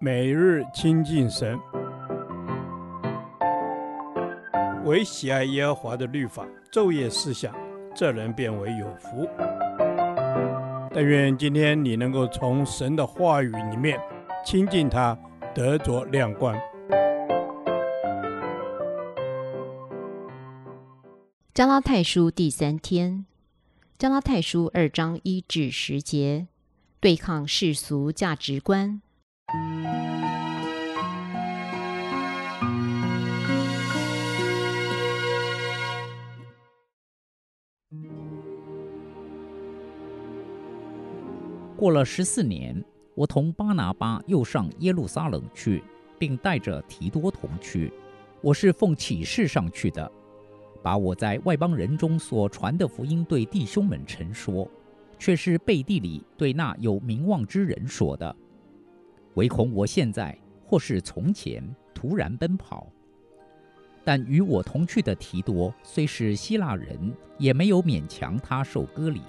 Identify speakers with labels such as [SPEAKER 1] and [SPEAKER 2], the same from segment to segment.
[SPEAKER 1] 每日亲近神，唯喜爱耶和华的律法，昼夜思想，这人便为有福。但愿今天你能够从神的话语里面亲近他，得着亮光。
[SPEAKER 2] 加拉太书第三天，加拉太书二章一至十节，对抗世俗价值观。
[SPEAKER 3] 过了十四年，我同巴拿巴又上耶路撒冷去，并带着提多同去。我是奉启示上去的，把我在外邦人中所传的福音对弟兄们陈说，却是背地里对那有名望之人说的。唯恐我现在或是从前突然奔跑，但与我同去的提多虽是希腊人，也没有勉强他受割礼，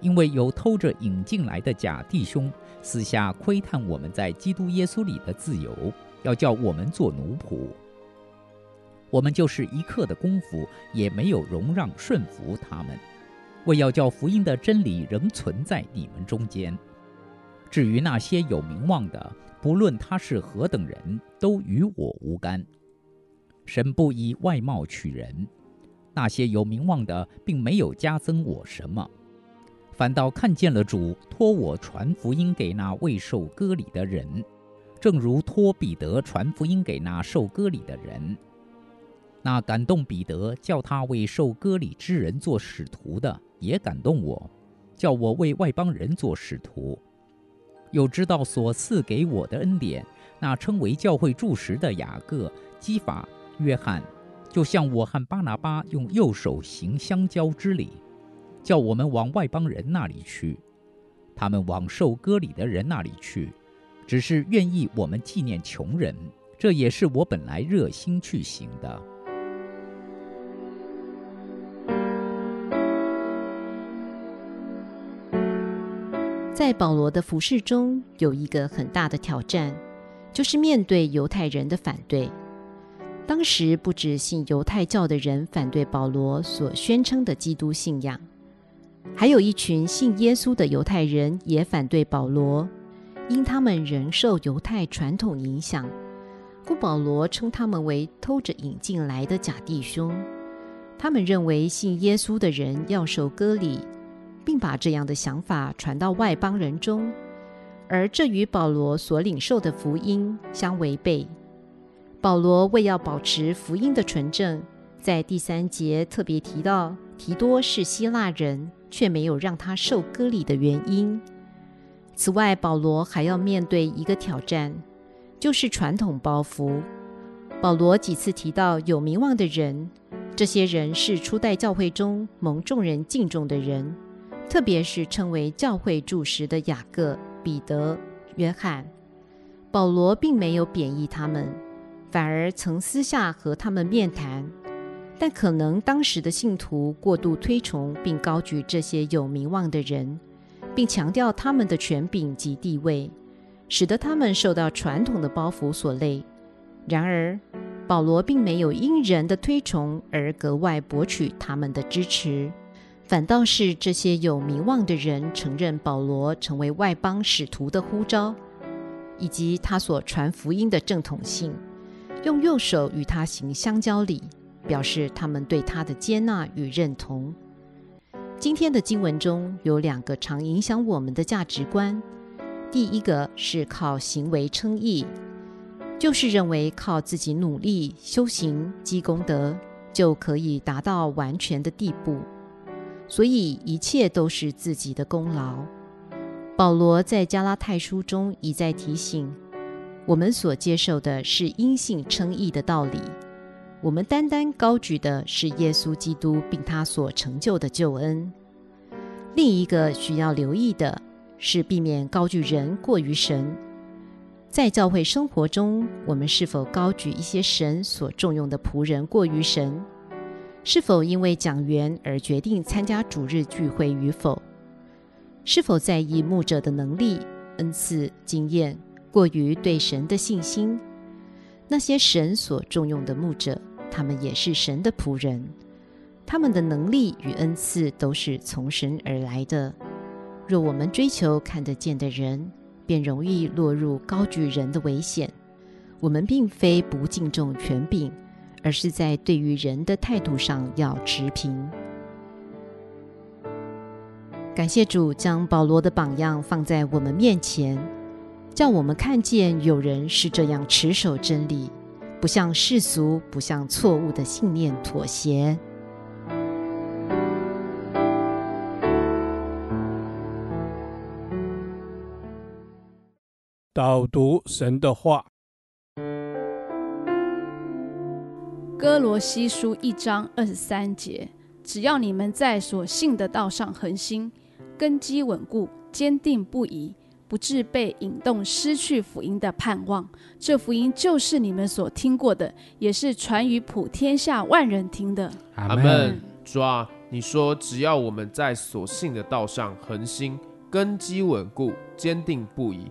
[SPEAKER 3] 因为有偷着引进来的假弟兄私下窥探我们在基督耶稣里的自由，要叫我们做奴仆。我们就是一刻的功夫也没有容让顺服他们，为要叫福音的真理仍存在你们中间。至于那些有名望的，不论他是何等人，都与我无干。神不以外貌取人，那些有名望的，并没有加增我什么，反倒看见了主托我传福音给那未受割礼的人，正如托彼得传福音给那受割礼的人。那感动彼得叫他为受割礼之人做使徒的，也感动我，叫我为外邦人做使徒。又知道所赐给我的恩典，那称为教会柱石的雅各、基法、约翰，就像我和巴拿巴用右手行相交之礼，叫我们往外邦人那里去，他们往受割礼的人那里去，只是愿意我们纪念穷人，这也是我本来热心去行的。
[SPEAKER 2] 在保罗的服事中，有一个很大的挑战，就是面对犹太人的反对。当时不止信犹太教的人反对保罗所宣称的基督信仰，还有一群信耶稣的犹太人也反对保罗，因他们仍受犹太传统影响，故保罗称他们为偷着引进来的假弟兄。他们认为信耶稣的人要受割礼。并把这样的想法传到外邦人中，而这与保罗所领受的福音相违背。保罗为要保持福音的纯正，在第三节特别提到提多是希腊人，却没有让他受割礼的原因。此外，保罗还要面对一个挑战，就是传统包袱。保罗几次提到有名望的人，这些人是初代教会中蒙众人敬重的人。特别是称为教会柱石的雅各、彼得、约翰，保罗并没有贬义他们，反而曾私下和他们面谈。但可能当时的信徒过度推崇并高举这些有名望的人，并强调他们的权柄及地位，使得他们受到传统的包袱所累。然而，保罗并没有因人的推崇而格外博取他们的支持。反倒是这些有名望的人承认保罗成为外邦使徒的呼召，以及他所传福音的正统性，用右手与他行相交礼，表示他们对他的接纳与认同。今天的经文中有两个常影响我们的价值观，第一个是靠行为称义，就是认为靠自己努力修行积功德，就可以达到完全的地步。所以一切都是自己的功劳。保罗在加拉太书中一再提醒我们：所接受的是因信称义的道理，我们单单高举的是耶稣基督并他所成就的救恩。另一个需要留意的是，避免高举人过于神。在教会生活中，我们是否高举一些神所重用的仆人过于神？是否因为讲员而决定参加主日聚会与否？是否在意牧者的能力、恩赐、经验，过于对神的信心。那些神所重用的牧者，他们也是神的仆人，他们的能力与恩赐都是从神而来的。若我们追求看得见的人，便容易落入高举人的危险。我们并非不敬重权柄，而是在对于人的态度上要持平。感谢主将保罗的榜样放在我们面前，叫我们看见有人是这样持守真理，不向世俗、不向错误的信念妥协。
[SPEAKER 1] 导读神的话，
[SPEAKER 4] 歌罗西书一章二十三节：只要你们在所信的道上恒心。根基稳固，坚定不移，不致被引动，失去福音的盼望。这福音就是你们所听过的，也是传于普天下万人听的。
[SPEAKER 5] 阿门。主啊，你说只要我们在所信的道上恒心，根基稳固，坚定不移，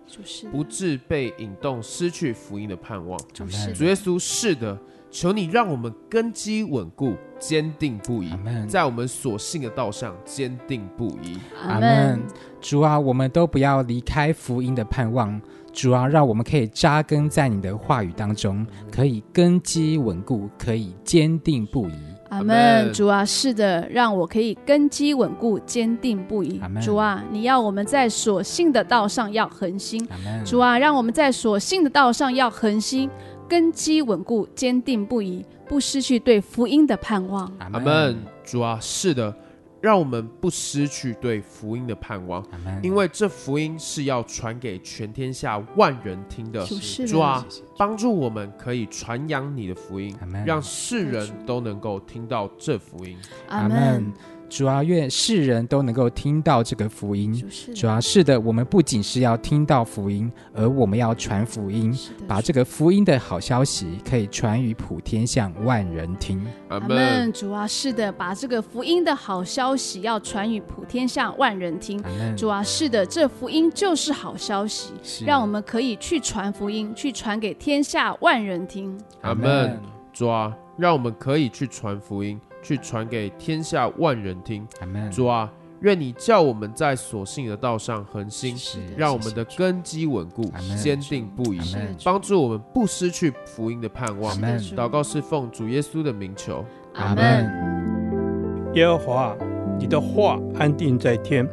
[SPEAKER 5] 不致被引动，失去福音的盼望。主耶稣，是的。求你让我们根基稳固，坚定不移，在我们所信的道上坚定不移。
[SPEAKER 6] 阿门。主啊，我们都不要离开福音的盼望。主啊，让我们可以扎根在你的话语当中，可以根基稳固，可以坚定不移。
[SPEAKER 4] 阿门。主啊，是的，让我可以根基稳固，坚定不移。主啊，你要我们在所信的道上要恒心。主啊，让我们在所信的道上要恒心。根基稳固，坚定不移，不失去对福音的盼望。
[SPEAKER 5] 阿门。主啊，是的，让我们不失去对福音的盼望。因为这福音是要传给全天下万人听的。主啊，帮助我们可以传扬你的福音，让世人都能够听到这福音。
[SPEAKER 6] 阿门。主啊，愿世人都能够听到这个福音。主啊，是的，我们不仅是要听到福音，而我们要传福音，把这个福音的好消息可以传于普天下万人听。
[SPEAKER 4] 阿门。主啊，是的，把这个福音的好消息要传于普天下万人听。主啊，是的，这福音就是好消息，让我们可以去传福音，去传给天下万人听。
[SPEAKER 5] 阿门。主啊，让我们可以去传福音。去传给天下万人听。主啊，愿你叫我们在所信的道上恒心，让我们的根基稳固，坚定不移，帮助我们不失去福音的盼望。祷告是奉主耶稣的名求。
[SPEAKER 6] 阿门。
[SPEAKER 1] 耶和华，你的话安定在天，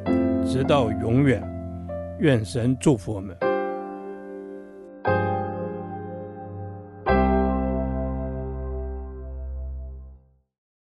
[SPEAKER 1] 直到永远。愿神祝福我们。